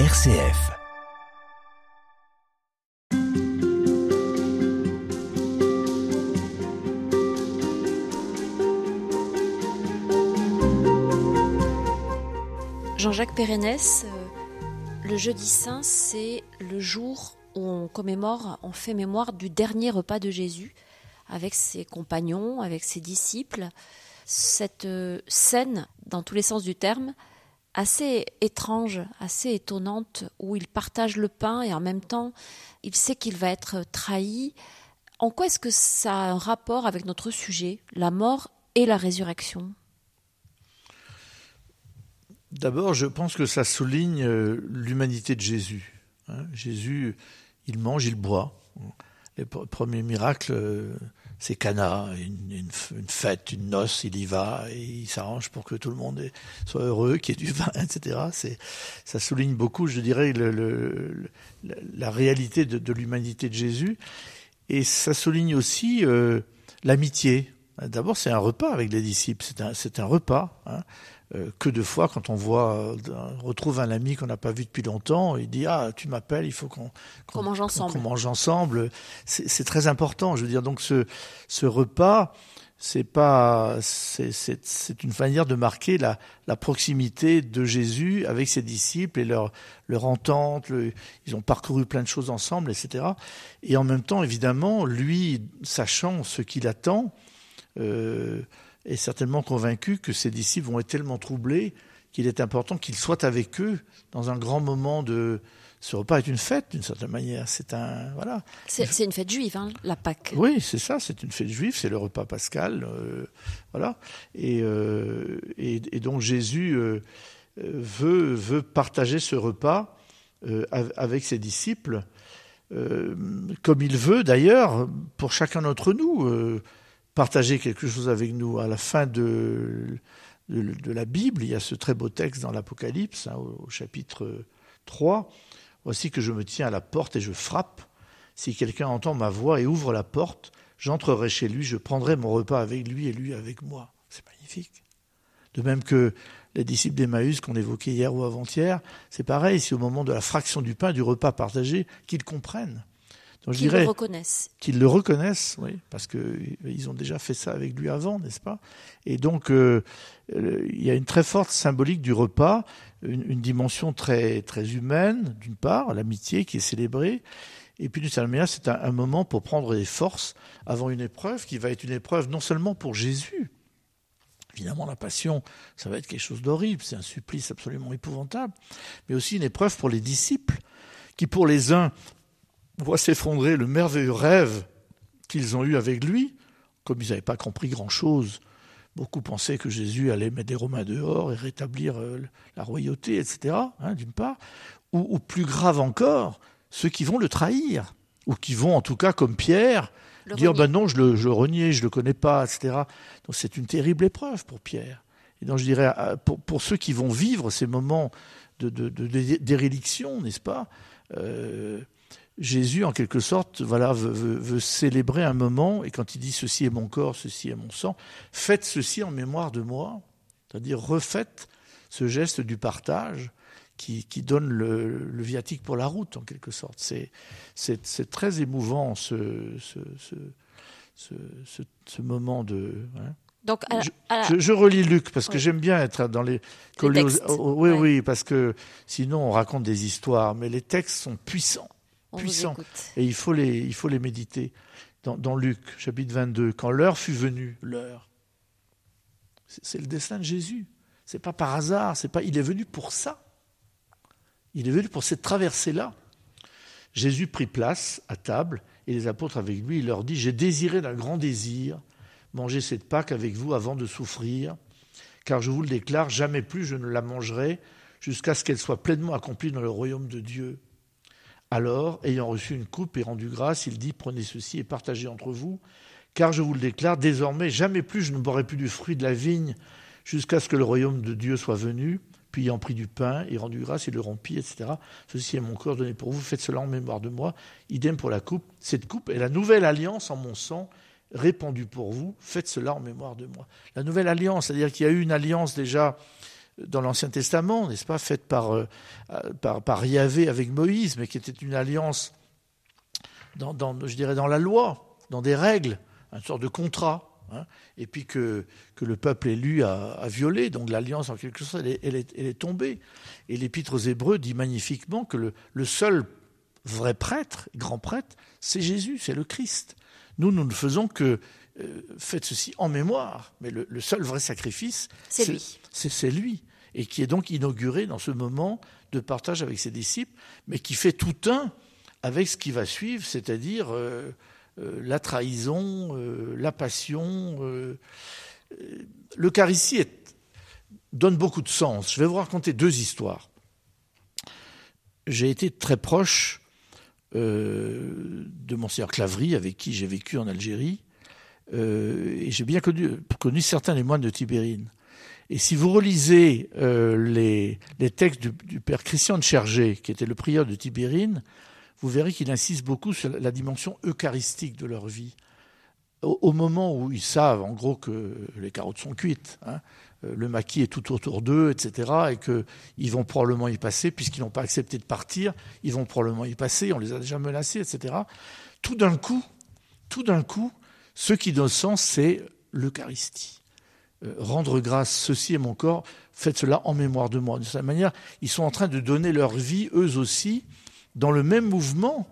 RCF. Jean-Jacques Pérenès, euh, le jeudi saint, c'est le jour où on commémore, on fait mémoire du dernier repas de Jésus avec ses compagnons, avec ses disciples. Cette euh, scène, dans tous les sens du terme, assez étrange, assez étonnante, où il partage le pain et en même temps, il sait qu'il va être trahi. En quoi est-ce que ça a un rapport avec notre sujet, la mort et la résurrection? D'abord, je pense que ça souligne euh, l'humanité de Jésus. Hein. Jésus, il mange, il boit. Les premiers miracles, c'est Cana, une, fête, une noce, il y va et il s'arrange pour que tout le monde soit heureux, qu'il y ait du vin, etc. Ça souligne beaucoup, je dirais, la réalité de, l'humanité de Jésus. Et ça souligne aussi euh, l'amitié. D'abord, c'est un repas avec les disciples, c'est un, c'est un repas. Hein. Euh, que de fois, quand on voit, euh, retrouve un ami qu'on n'a pas vu depuis longtemps, il dit ah tu m'appelles, il faut qu'on mange ensemble. mange ensemble. C'est très important. Je veux dire donc ce ce repas, c'est pas c'est une manière de marquer la, la proximité de Jésus avec ses disciples et leur leur entente. ils ont parcouru plein de choses ensemble, etc. Et en même temps, évidemment, lui sachant ce qu'il attend. Euh, est certainement convaincu que ses disciples vont être tellement troublés qu'il est important qu'il soit avec eux dans un grand moment de. Ce repas est une fête d'une certaine manière. C'est un voilà. C'est une fête juive, hein, la Pâque. Oui, c'est ça. C'est une fête juive. C'est le repas pascal, euh, voilà. Et, euh, et, et, donc Jésus euh, veut veut partager ce repas avec ses disciples, comme il veut d'ailleurs pour chacun d'entre nous partager quelque chose avec nous. À la fin de, la Bible, il y a ce très beau texte dans l'Apocalypse, hein, au, chapitre 3. Voici que je me tiens à la porte et je frappe. Si quelqu'un entend ma voix et ouvre la porte, j'entrerai chez lui, je prendrai mon repas avec lui et lui avec moi. C'est magnifique. De même que les disciples d'Emmaüs qu'on évoquait hier ou avant-hier, c'est pareil, c'est au moment de la fraction du pain, du repas partagé, qu'ils comprennent qu'ils le reconnaissent. Qu'ils le reconnaissent, oui, parce qu'ils ont déjà fait ça avec lui avant, n'est-ce pas? Et donc, euh, il y a une très forte symbolique du repas, une, dimension très, très humaine, d'une part, l'amitié qui est célébrée, et puis d'une certaine manière, c'est un, moment pour prendre des forces avant une épreuve qui va être une épreuve non seulement pour Jésus, Évidemment, la passion, ça va être quelque chose d'horrible, c'est un supplice absolument épouvantable, mais aussi une épreuve pour les disciples, qui pour les uns voit s'effondrer le merveilleux rêve qu'ils ont eu avec lui, comme ils n'avaient pas compris grand-chose. Beaucoup pensaient que Jésus allait mettre des Romains dehors et rétablir euh, la royauté, etc., hein, d'une part. Ou, plus grave encore, ceux qui vont le trahir, ou qui vont, en tout cas, comme Pierre, dire ben non, je le, je reniais, je le connais pas, etc. Donc c'est une terrible épreuve pour Pierre. Et donc je dirais, euh, pour, pour ceux qui vont vivre ces moments de, de, déréliction, n'est-ce pas euh, Jésus, en quelque sorte, voilà, veut, célébrer un moment, et quand il dit ceci est mon corps, ceci est mon sang, faites ceci en mémoire de moi, c'est-à-dire refaites ce geste du partage qui, donne le, viatique pour la route, en quelque sorte. C'est très émouvant ce, ce, moment de. Hein. Donc, je, relis Luc parce que j'aime bien être dans les. les oui, oui, parce que sinon on raconte des histoires, mais les textes sont puissants puissant Et il faut les, il faut les méditer. Dans, Luc, chapitre 22, quand l'heure fut venue, l'heure, c'est le destin de Jésus. C'est pas par hasard, c'est pas, il est venu pour ça. Il est venu pour cette traversée-là. Jésus prit place à table et les apôtres avec lui, il leur dit, j'ai désiré d'un grand désir manger cette Pâque avec vous avant de souffrir, car je vous le déclare, jamais plus je ne la mangerai jusqu'à ce qu'elle soit pleinement accomplie dans le royaume de Dieu. Alors, ayant reçu une coupe et rendu grâce, il dit Prenez ceci et partagez entre vous, car je vous le déclare, désormais, jamais plus je ne boirai plus du fruit de la vigne jusqu'à ce que le royaume de Dieu soit venu. Puis, ayant pris du pain et rendu grâce, il le rompit, etc. Ceci est mon corps donné pour vous, faites cela en mémoire de moi. Idem pour la coupe. Cette coupe est la nouvelle alliance en mon sang, répandue pour vous, faites cela en mémoire de moi. La nouvelle alliance, c'est-à-dire qu'il y a eu une alliance déjà dans l'Ancien Testament, n'est-ce pas, faite par, euh, par, par, Yahvé avec Moïse, mais qui était une alliance, dans, je dirais, dans la loi, dans des règles, une sorte de contrat. Hein, et puis que, que le peuple élu a, violé, donc l'alliance en quelque sorte, elle est tombée. Et l'Épître aux Hébreux dit magnifiquement que le, le seul vrai prêtre, grand prêtre, c'est Jésus, c'est le Christ. Nous, nous ne faisons que euh, faites ceci en mémoire, mais le, le seul vrai sacrifice, c'est lui. C'est lui, et qui est donc inauguré dans ce moment de partage avec ses disciples, mais qui fait tout un avec ce qui va suivre, c'est-à-dire euh, euh, la trahison, la passion. L'Eucharistie donne beaucoup de sens. Je vais vous raconter deux histoires. J'ai été très proche euh, de Monseigneur Clavry, avec qui j'ai vécu en Algérie, euh, et j'ai bien connu, certains des moines de Tibérine. Et si vous relisez euh, les, textes du, père Christian de Chergé, qui était le prieur de Tibérine, vous verrez qu'il insiste beaucoup sur la dimension eucharistique de leur vie. Au, moment où ils savent, en gros, que les carottes sont cuites, hein, le maquis est tout autour d'eux, etc., et qu'ils vont probablement y passer, puisqu'ils n'ont pas accepté de partir, ils vont probablement y passer, on les a déjà menacés, etc. Tout d'un coup, tout d'un coup, ce qui donne sens, c'est l'Eucharistie. Euh, rendre grâce, ceci est mon corps, faites cela en mémoire de moi. De cette manière, ils sont en train de donner leur vie, eux aussi, dans le même mouvement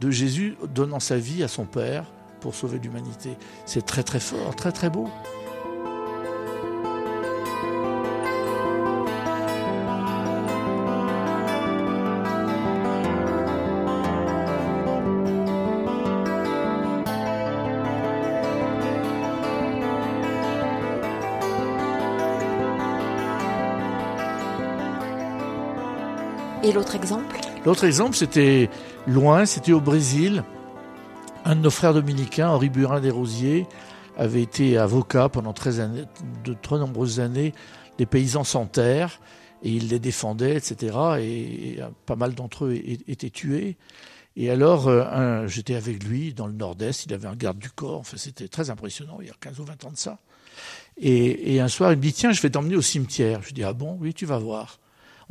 de Jésus donnant sa vie à son Père pour sauver l'humanité. C'est très très fort, très très beau. L'autre exemple L'autre exemple, c'était loin, c'était au Brésil. Un de nos frères dominicains, Henri Burin des Rosiers, avait été avocat pendant très de très nombreuses années des paysans sans terre, et il les défendait, etc. Et, et pas mal d'entre eux étaient tués. Et alors, euh, j'étais avec lui dans le nord-est, il avait un garde du corps, enfin, c'était très impressionnant, il y a 15 ou 20 ans de ça. Et, et un soir, il me dit, tiens, je vais t'emmener au cimetière. Je dis, ah bon, oui, tu vas voir.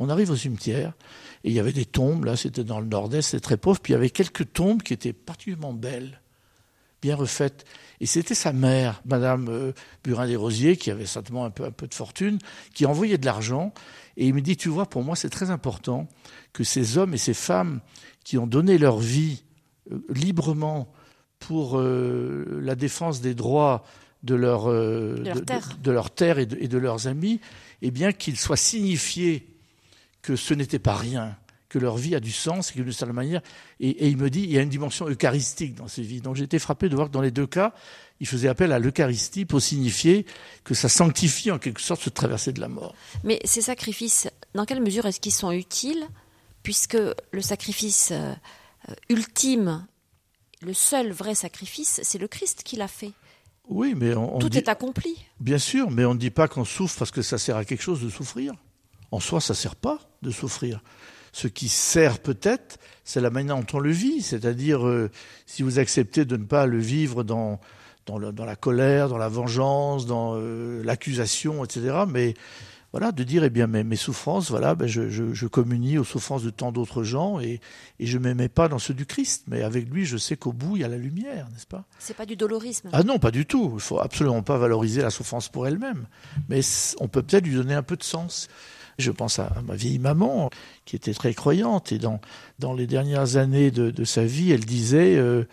On arrive au cimetière, et il y avait des tombes, là, c'était dans le nord-est, c'était très pauvre, puis il y avait quelques tombes qui étaient particulièrement belles, bien refaites. Et c'était sa mère, Madame euh, Burin des Rosiers, qui avait certainement un peu, un peu de fortune, qui envoyait de l'argent. Et il me dit, tu vois, pour moi, c'est très important que ces hommes et ces femmes qui ont donné leur vie euh, librement pour euh, la défense des droits de leur, euh, de, leur terre. de, de leur terre et de, et de leurs amis, eh bien qu'ils soient signifiés que ce n'était pas rien, que leur vie a du sens et que d'une certaine manière, et, et, il me dit, il y a une dimension eucharistique dans ces vies. Donc j'ai été frappé de voir que dans les deux cas, il faisait appel à l'Eucharistie pour signifier que ça sanctifie en quelque sorte ce traversée de la mort. Mais ces sacrifices, dans quelle mesure est-ce qu'ils sont utiles, puisque le sacrifice euh, ultime, le seul vrai sacrifice, c'est le Christ qui l'a fait. Oui, mais on, on tout dit, est accompli. Bien sûr, mais on ne dit pas qu'on souffre parce que ça sert à quelque chose de souffrir. En soi, ça ne sert pas de souffrir. Ce qui sert peut-être, c'est la manière dont on le vit, c'est-à-dire euh, si vous acceptez de ne pas le vivre dans, dans, le, dans la colère, dans la vengeance, dans euh, l'accusation, etc. Mais voilà, de dire, eh bien, mes, mes souffrances, voilà, ben je, je, je, communie aux souffrances de tant d'autres gens et, et je ne m'aimais pas dans ceux du Christ. Mais avec lui, je sais qu'au bout, il y a la lumière, n'est-ce pas? C'est pas du dolorisme. Ah non, pas du tout. Il ne faut absolument pas valoriser la souffrance pour elle-même. Mais on peut peut-être lui donner un peu de sens. Je pense à ma vieille maman, qui était très croyante, et dans, dans les dernières années de, sa vie, elle disait euh,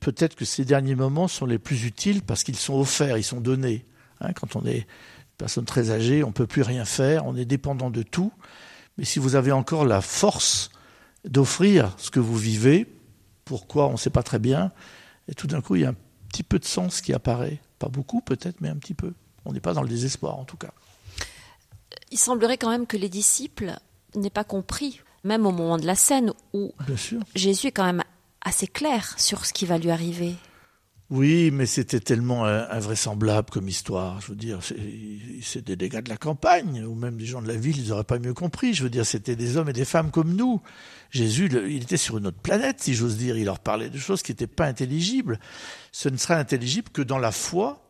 peut-être que ces derniers moments sont les plus utiles parce qu'ils sont offerts, ils sont donnés. Hein, quand on est personne très âgée, on ne peut plus rien faire, on est dépendant de tout. Mais si vous avez encore la force d'offrir ce que vous vivez, pourquoi on ne sait pas très bien, et tout d'un coup, il y a un petit peu de sens qui apparaît. Pas beaucoup peut-être, mais un petit peu. On n'est pas dans le désespoir en tout cas il semblerait quand même que les disciples n'aient pas compris, même au moment de la scène où Jésus est quand même assez clair sur ce qui va lui arriver. Oui, mais c'était tellement invraisemblable comme histoire. Je veux dire, c'est des dégâts de la campagne, ou même des gens de la ville, ils n'auraient pas mieux compris. Je veux dire, c'était des hommes et des femmes comme nous. Jésus, il était sur une autre planète, si j'ose dire. Il leur parlait de choses qui n'étaient pas intelligibles. Ce ne sera intelligible que dans la foi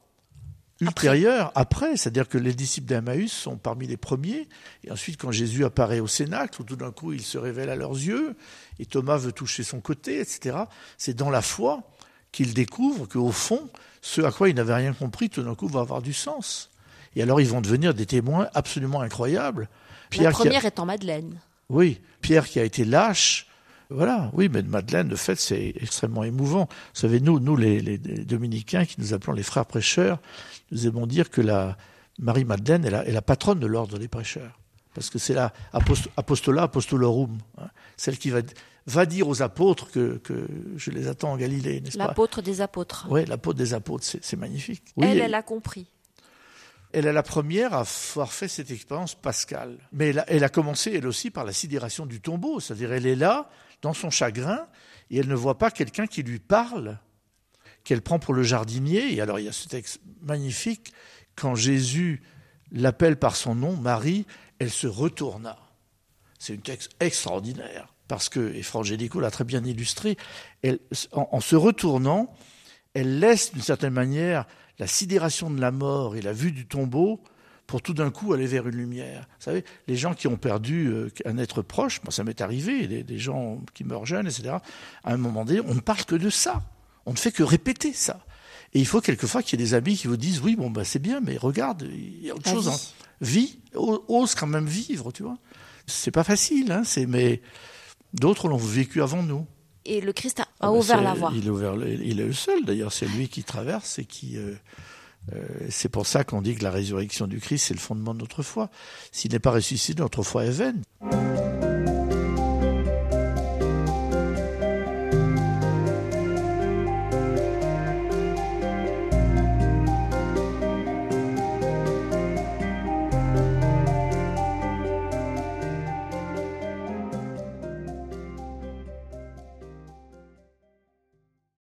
ultérieure, après, c'est-à-dire que les disciples d'Emmaüs sont parmi les premiers, et ensuite quand Jésus apparaît au Cénacle, tout d'un coup il se révèle à leurs yeux, et Thomas veut toucher son côté, etc. C'est dans la foi qu'ils découvrent qu'au fond, ce à quoi ils n'avaient rien compris, tout d'un coup va avoir du sens. Et alors ils vont devenir des témoins absolument incroyables. Pierre la première est en Madeleine. Oui, Pierre qui a été lâche, voilà, oui, mais Madeleine, de fait, c'est extrêmement émouvant. Vous savez, nous, nous les, dominicains, qui nous appelons les frères prêcheurs, nous aimons dire que la Marie-Madeleine est la, patronne de l'ordre des prêcheurs. Parce que c'est la apostola apostolorum, hein, celle qui va, va dire aux apôtres que, je les attends en Galilée, n'est-ce pas? L'apôtre des apôtres. Oui, l'apôtre des apôtres, c'est magnifique. elle, elle a compris. Elle est la première à avoir fait cette expérience pascale. Mais elle a, elle a commencé, elle aussi, par la sidération du tombeau. C'est-à-dire, elle est là, dans son chagrin, et elle ne voit pas quelqu'un qui lui parle, qu'elle prend pour le jardinier. Et alors il y a ce texte magnifique, quand Jésus l'appelle par son nom, Marie, elle se retourna. C'est un texte extraordinaire, parce que, et Frangélico l'a très bien illustré, en, se retournant, elle laisse d'une certaine manière la sidération de la mort et la vue du tombeau pour tout d'un coup aller vers une lumière. Vous savez, les gens qui ont perdu euh, un être proche, moi ça m'est arrivé, des, gens qui meurent jeunes, etc., à un moment donné, on ne parle que de ça. On ne fait que répéter ça. Et il faut quelquefois qu'il y ait des amis qui vous disent oui, bon, bah, c'est bien, mais regarde, il y a autre chose. Vie. vie, ose quand même vivre, tu vois. C'est pas facile, hein, mais d'autres l'ont vécu avant nous. Et le Christ a, ah, ouvert la voie. Il est, ouvert, il est le seul, d'ailleurs, c'est lui qui traverse et qui. Euh, c'est pour ça qu'on dit que la résurrection du Christ, c'est le fondement de notre foi. S'il n'est pas ressuscité, notre foi est vaine.